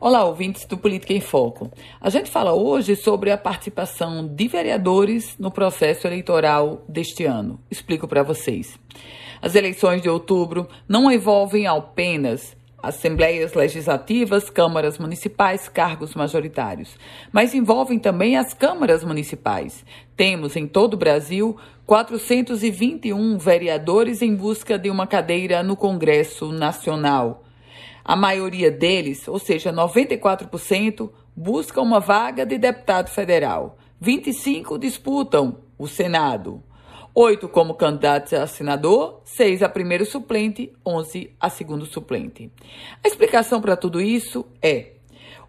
Olá, ouvintes do Política em Foco. A gente fala hoje sobre a participação de vereadores no processo eleitoral deste ano. Explico para vocês. As eleições de outubro não envolvem apenas assembleias legislativas, câmaras municipais, cargos majoritários, mas envolvem também as câmaras municipais. Temos em todo o Brasil 421 vereadores em busca de uma cadeira no Congresso Nacional. A maioria deles, ou seja, 94%, busca uma vaga de deputado federal. 25 disputam o Senado. Oito como candidatos a senador, seis a primeiro suplente, onze a segundo suplente. A explicação para tudo isso é: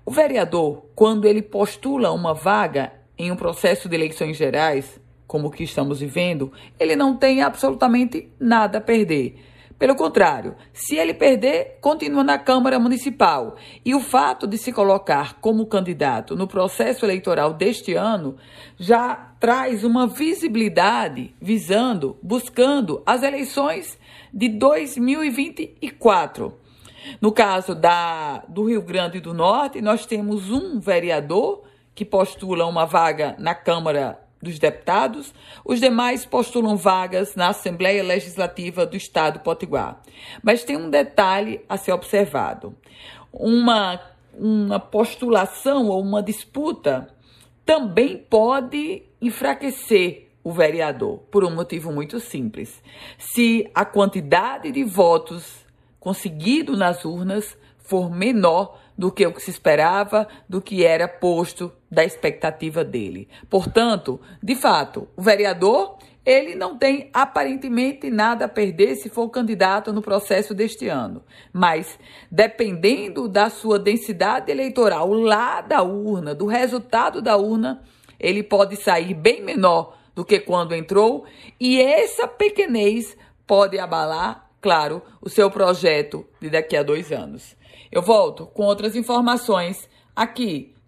o vereador, quando ele postula uma vaga em um processo de eleições gerais, como o que estamos vivendo, ele não tem absolutamente nada a perder pelo contrário, se ele perder, continua na Câmara Municipal. E o fato de se colocar como candidato no processo eleitoral deste ano já traz uma visibilidade visando, buscando as eleições de 2024. No caso da, do Rio Grande do Norte, nós temos um vereador que postula uma vaga na Câmara dos deputados, os demais postulam vagas na Assembleia Legislativa do Estado Potiguar. Mas tem um detalhe a ser observado: uma, uma postulação ou uma disputa também pode enfraquecer o vereador, por um motivo muito simples. Se a quantidade de votos conseguido nas urnas for menor do que o que se esperava, do que era posto da expectativa dele. Portanto, de fato, o vereador ele não tem aparentemente nada a perder se for candidato no processo deste ano. Mas, dependendo da sua densidade eleitoral lá da urna, do resultado da urna, ele pode sair bem menor do que quando entrou, e essa pequenez pode abalar, claro, o seu projeto de daqui a dois anos. Eu volto com outras informações aqui